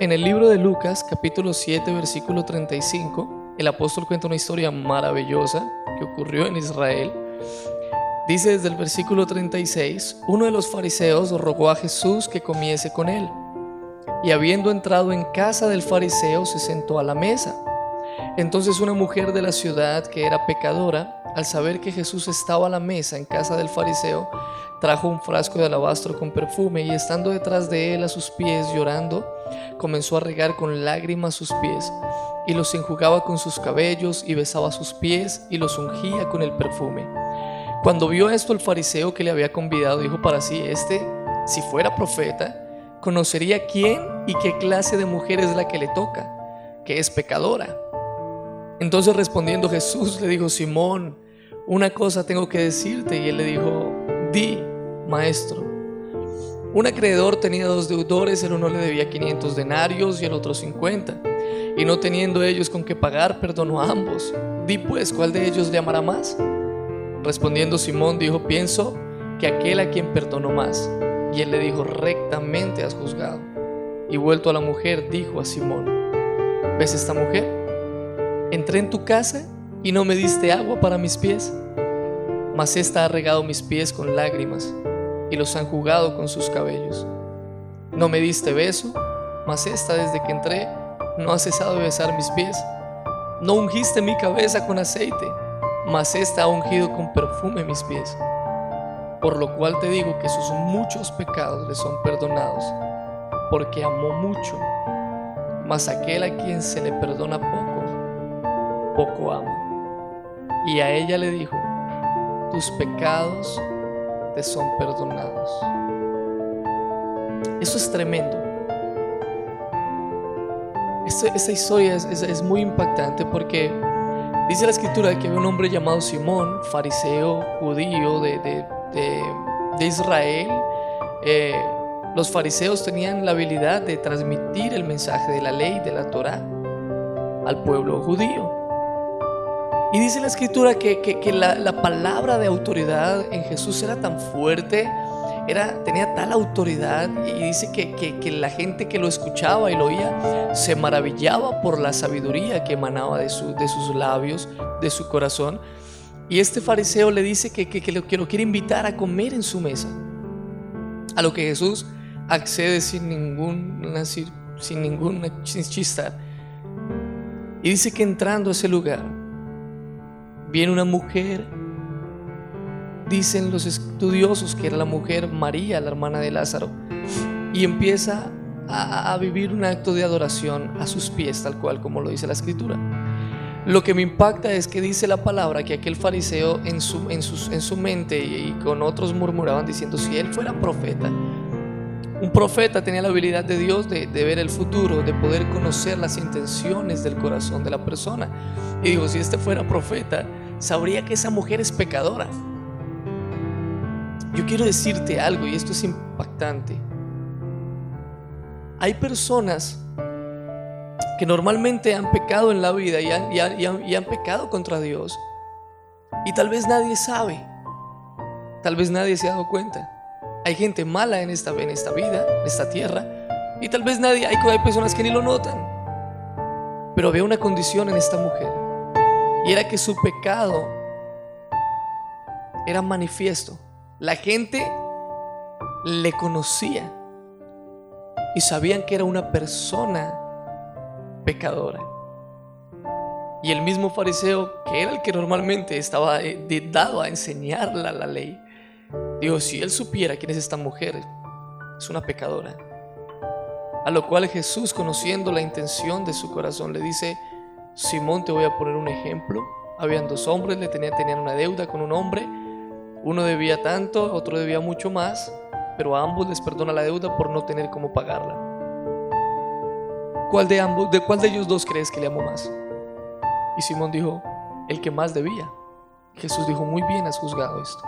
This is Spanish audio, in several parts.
En el libro de Lucas, capítulo 7, versículo 35, el apóstol cuenta una historia maravillosa que ocurrió en Israel. Dice desde el versículo 36, uno de los fariseos rogó a Jesús que comiese con él. Y habiendo entrado en casa del fariseo, se sentó a la mesa. Entonces una mujer de la ciudad que era pecadora, al saber que Jesús estaba a la mesa en casa del fariseo, trajo un frasco de alabastro con perfume y estando detrás de él a sus pies llorando, comenzó a regar con lágrimas sus pies y los enjugaba con sus cabellos y besaba sus pies y los ungía con el perfume. Cuando vio esto el fariseo que le había convidado, dijo para sí, este, si fuera profeta, conocería quién y qué clase de mujer es la que le toca, que es pecadora. Entonces respondiendo Jesús le dijo, Simón, una cosa tengo que decirte. Y él le dijo, di, maestro. Un acreedor tenía dos deudores, el uno le debía 500 denarios y el otro 50. Y no teniendo ellos con qué pagar, perdonó a ambos. Di pues, ¿cuál de ellos le amará más? Respondiendo Simón dijo, pienso que aquel a quien perdonó más. Y él le dijo, rectamente has juzgado. Y vuelto a la mujer, dijo a Simón, ¿ves esta mujer? Entré en tu casa y no me diste agua para mis pies, mas esta ha regado mis pies con lágrimas y los han jugado con sus cabellos. No me diste beso, mas esta desde que entré no ha cesado de besar mis pies. No ungiste mi cabeza con aceite, mas esta ha ungido con perfume mis pies. Por lo cual te digo que sus muchos pecados le son perdonados, porque amó mucho. Mas aquel a quien se le perdona poco, poco ama. Y a ella le dijo, tus pecados te son perdonados. Eso es tremendo. Esta, historia es, muy impactante porque dice la escritura que había un hombre llamado Simón, fariseo judío de, Israel. Eh, los fariseos tenían la habilidad de transmitir el mensaje de la ley, de la Torah, al pueblo judío. Y dice la escritura que, la, palabra de autoridad en Jesús era tan fuerte, era, tenía tal autoridad y dice que, la gente que lo escuchaba y lo oía se maravillaba por la sabiduría que emanaba de, de sus labios, de su corazón. Y este fariseo le dice que, lo, que lo quiere invitar a comer en su mesa. A lo que Jesús accede sin ningún, sin ningún chista. Y dice que entrando a ese lugar, Viene una mujer, dicen los estudiosos que era la mujer María, la hermana de Lázaro, y empieza a, vivir un acto de adoración a sus pies, tal cual como lo dice la escritura. Lo que me impacta es que dice la palabra que aquel fariseo en su, en en su mente y con otros murmuraban diciendo, si él fuera profeta, un profeta tenía la habilidad de Dios de, ver el futuro, de poder conocer las intenciones del corazón de la persona. Y digo, si este fuera profeta, sabría que esa mujer es pecadora. Yo quiero decirte algo y esto es impactante. Hay personas que normalmente han pecado en la vida y han, pecado contra Dios. Y tal vez nadie sabe. Tal vez nadie se ha dado cuenta. Hay gente mala en esta, en esta vida, en esta tierra, y tal vez nadie, hay, hay personas que ni lo notan. Pero había una condición en esta mujer, y era que su pecado era manifiesto. La gente le conocía y sabían que era una persona pecadora. Y el mismo fariseo, que era el que normalmente estaba eh, dado a enseñarla la ley, Digo, si él supiera quién es esta mujer, es una pecadora. A lo cual Jesús, conociendo la intención de su corazón, le dice, Simón, te voy a poner un ejemplo. Habían dos hombres, le tenían, una deuda con un hombre. Uno debía tanto, otro debía mucho más, pero a ambos les perdona la deuda por no tener cómo pagarla. ¿Cuál de ambos, de cuál de ellos dos crees que le amo más? Y Simón dijo, el que más debía. Jesús dijo, muy bien has juzgado esto.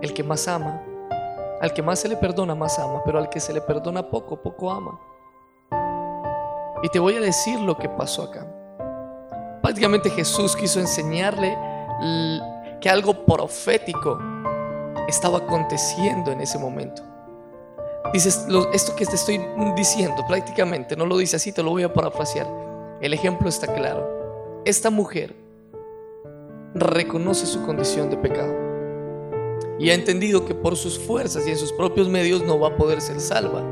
El que más ama, al que más se le perdona, más ama, pero al que se le perdona poco, poco ama. Y te voy a decir lo que pasó acá. Prácticamente Jesús quiso enseñarle que algo profético estaba aconteciendo en ese momento. Dices, esto que te estoy diciendo prácticamente, no lo dice así, te lo voy a parafrasear. El ejemplo está claro. Esta mujer reconoce su condición de pecado y ha entendido que por sus fuerzas y en sus propios medios no va a poder ser salva.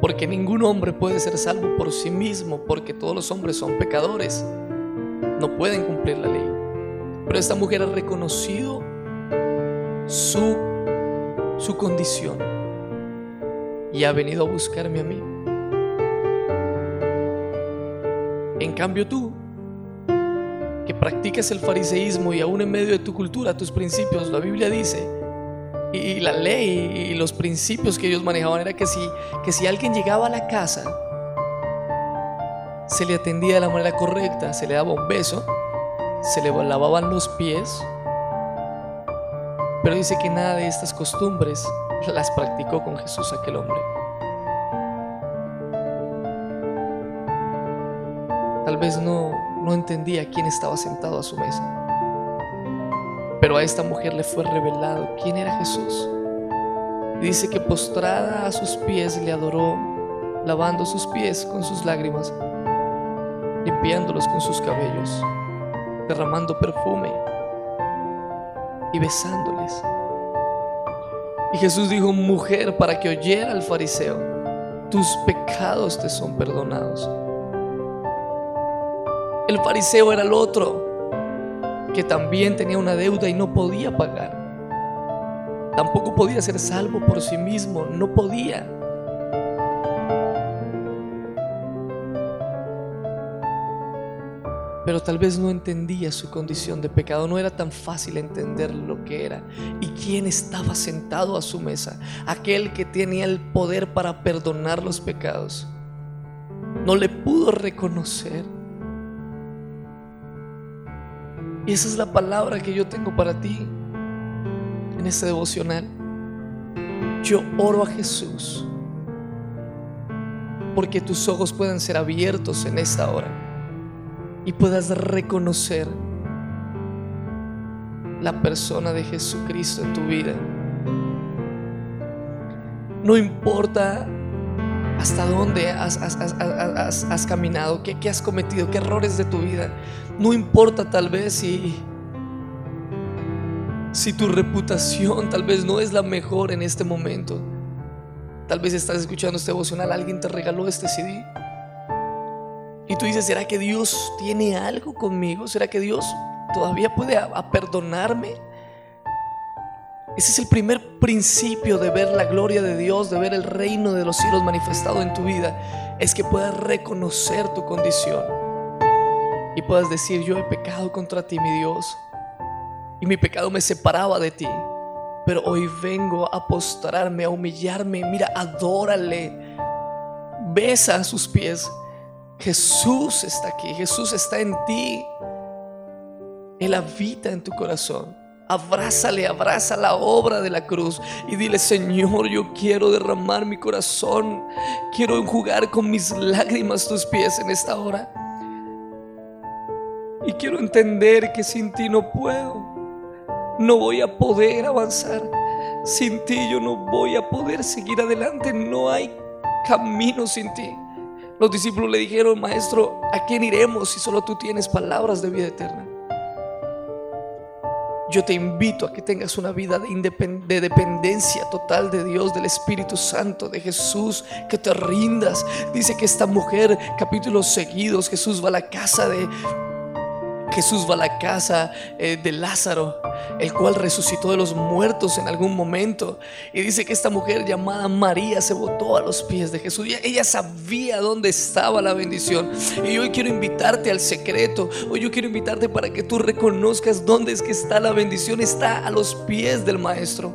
Porque ningún hombre puede ser salvo por sí mismo, porque todos los hombres son pecadores. No pueden cumplir la ley. Pero esta mujer ha reconocido su, su condición y ha venido a buscarme a mí. En cambio tú, que practicas el fariseísmo y aún en medio de tu cultura, tus principios, la Biblia dice, y, la ley y los principios que ellos manejaban era que si, que si alguien llegaba a la casa, se le atendía de la manera correcta, se le daba un beso, se le lavaban los pies, pero dice que nada de estas costumbres las practicó con Jesús aquel hombre. Tal vez no, no entendía quién estaba sentado a su mesa. Pero a esta mujer le fue revelado quién era Jesús. Dice que postrada a sus pies le adoró, lavando sus pies con sus lágrimas, limpiándolos con sus cabellos, derramando perfume y besándoles. Y Jesús dijo, mujer, para que oyera al fariseo, tus pecados te son perdonados. El fariseo era el otro que también tenía una deuda y no podía pagar. Tampoco podía ser salvo por sí mismo, no podía. Pero tal vez no entendía su condición de pecado, no era tan fácil entender lo que era y quién estaba sentado a su mesa, aquel que tenía el poder para perdonar los pecados. No le pudo reconocer y esa es la palabra que yo tengo para ti en este devocional. Yo oro a Jesús porque tus ojos puedan ser abiertos en esta hora y puedas reconocer la persona de Jesucristo en tu vida. No importa hasta dónde has, caminado, ¿Qué, has cometido, qué errores de tu vida. No importa tal vez si, si tu reputación tal vez no es la mejor en este momento. Tal vez estás escuchando este devocional, alguien te regaló este CD. Y tú dices, ¿será que Dios tiene algo conmigo? ¿Será que Dios todavía puede perdonarme? Ese es el primer principio de ver la gloria de Dios, de ver el reino de los cielos manifestado en tu vida, es que puedas reconocer tu condición y puedas decir, yo he pecado contra ti, mi Dios, y mi pecado me separaba de ti, pero hoy vengo a postrarme, a humillarme, mira, adórale, besa a sus pies. Jesús está aquí, Jesús está en ti, Él habita en tu corazón. Abrázale, abraza la obra de la cruz y dile, Señor, yo quiero derramar mi corazón, quiero enjugar con mis lágrimas tus pies en esta hora. Y quiero entender que sin ti no puedo, no voy a poder avanzar. Sin ti yo no voy a poder seguir adelante, no hay camino sin ti. Los discípulos le dijeron, Maestro, ¿a quién iremos si solo tú tienes palabras de vida eterna? Yo te invito a que tengas una vida de, dependencia total de Dios, del Espíritu Santo, de Jesús, que te rindas. Dice que esta mujer, capítulos seguidos, Jesús va a la casa de, Jesús va a la casa eh, de Lázaro, el cual resucitó de los muertos en algún momento. Y dice que esta mujer llamada María se botó a los pies de Jesús. Ella sabía dónde estaba la bendición. Y hoy quiero invitarte al secreto. Hoy yo quiero invitarte para que tú reconozcas dónde es que está la bendición. Está a los pies del Maestro.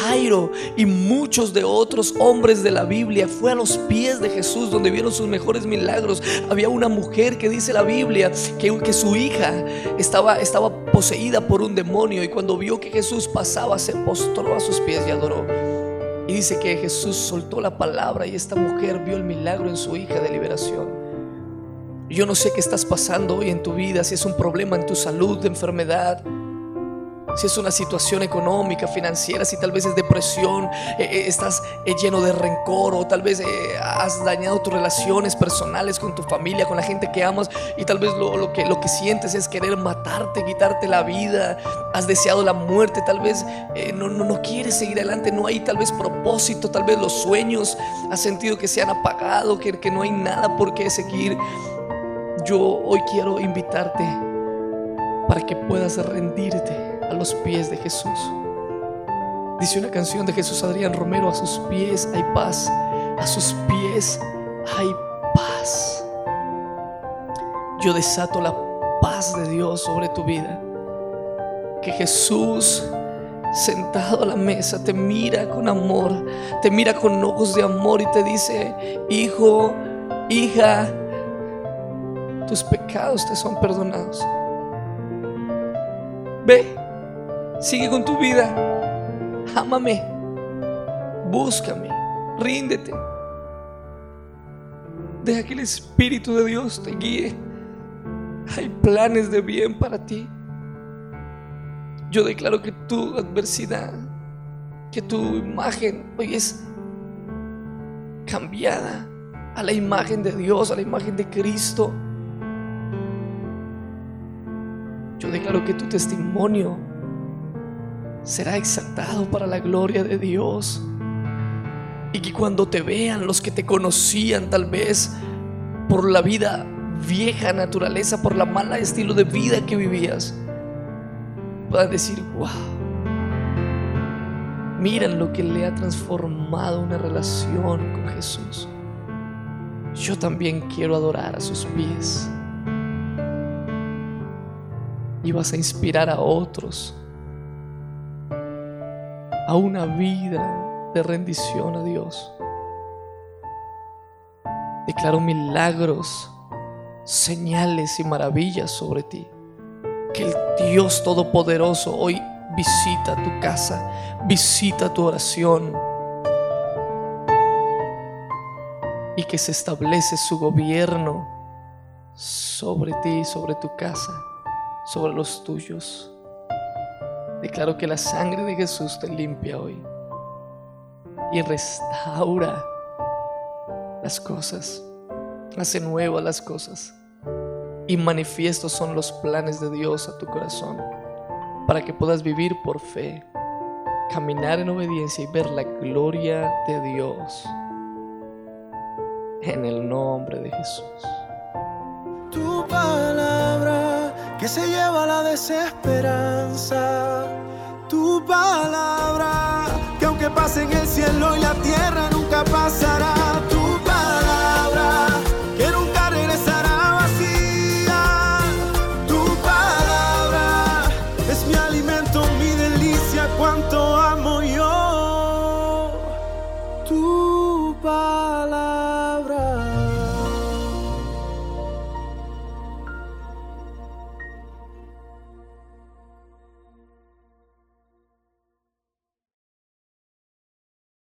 Jairo y muchos de otros hombres de la Biblia fue a los pies de Jesús donde vieron sus mejores milagros. Había una mujer que dice la Biblia que, que su hija estaba, estaba poseída por un demonio y cuando vio que Jesús pasaba se postró a sus pies y adoró. Y dice que Jesús soltó la palabra y esta mujer vio el milagro en su hija de liberación. Yo no sé qué estás pasando hoy en tu vida, si es un problema en tu salud, de enfermedad, si es una situación económica, financiera, si tal vez es depresión, eh, eh, estás eh, lleno de rencor o tal vez has dañado tus relaciones personales con tu familia, con la gente que amas y tal vez lo, que, lo que sientes es querer matarte, quitarte la vida, has deseado la muerte, tal vez no, no, no quieres seguir adelante, no hay tal vez propósito, tal vez los sueños has sentido que se han apagado, que, que no hay nada por qué seguir. Yo hoy quiero invitarte para que puedas rendirte a los pies de Jesús. Dice una canción de Jesús Adrián Romero, a sus pies hay paz, a sus pies hay paz. Yo desato la paz de Dios sobre tu vida. Que Jesús sentado a la mesa te mira con amor, te mira con ojos de amor y te dice, hijo, hija, tus pecados te son perdonados. Ve, Sigue con tu vida. Ámame. Búscame. Ríndete. Deja que el Espíritu de Dios te guíe. Hay planes de bien para ti. Yo declaro que tu adversidad, que tu imagen hoy es cambiada a la imagen de Dios, a la imagen de Cristo. Yo declaro que tu testimonio será exaltado para la gloria de Dios. Y que cuando te vean los que te conocían tal vez por la vida vieja naturaleza, por la mala estilo de vida que vivías, puedan decir, wow, miran lo que le ha transformado una relación con Jesús. Yo también quiero adorar a sus pies. Y vas a inspirar a otros a una vida de rendición a Dios. Declaro milagros, señales y maravillas sobre ti. Que el Dios Todopoderoso hoy visita tu casa, visita tu oración y que se establece su gobierno sobre ti, sobre tu casa, sobre los tuyos. Declaro que la sangre de Jesús te limpia hoy y restaura las cosas, hace nuevas las cosas y manifiestos son los planes de Dios a tu corazón para que puedas vivir por fe, caminar en obediencia y ver la gloria de Dios en el nombre de Jesús. Que se lleva la desesperanza tu palabra, que aunque pase en el cielo y la tierra nunca pasará.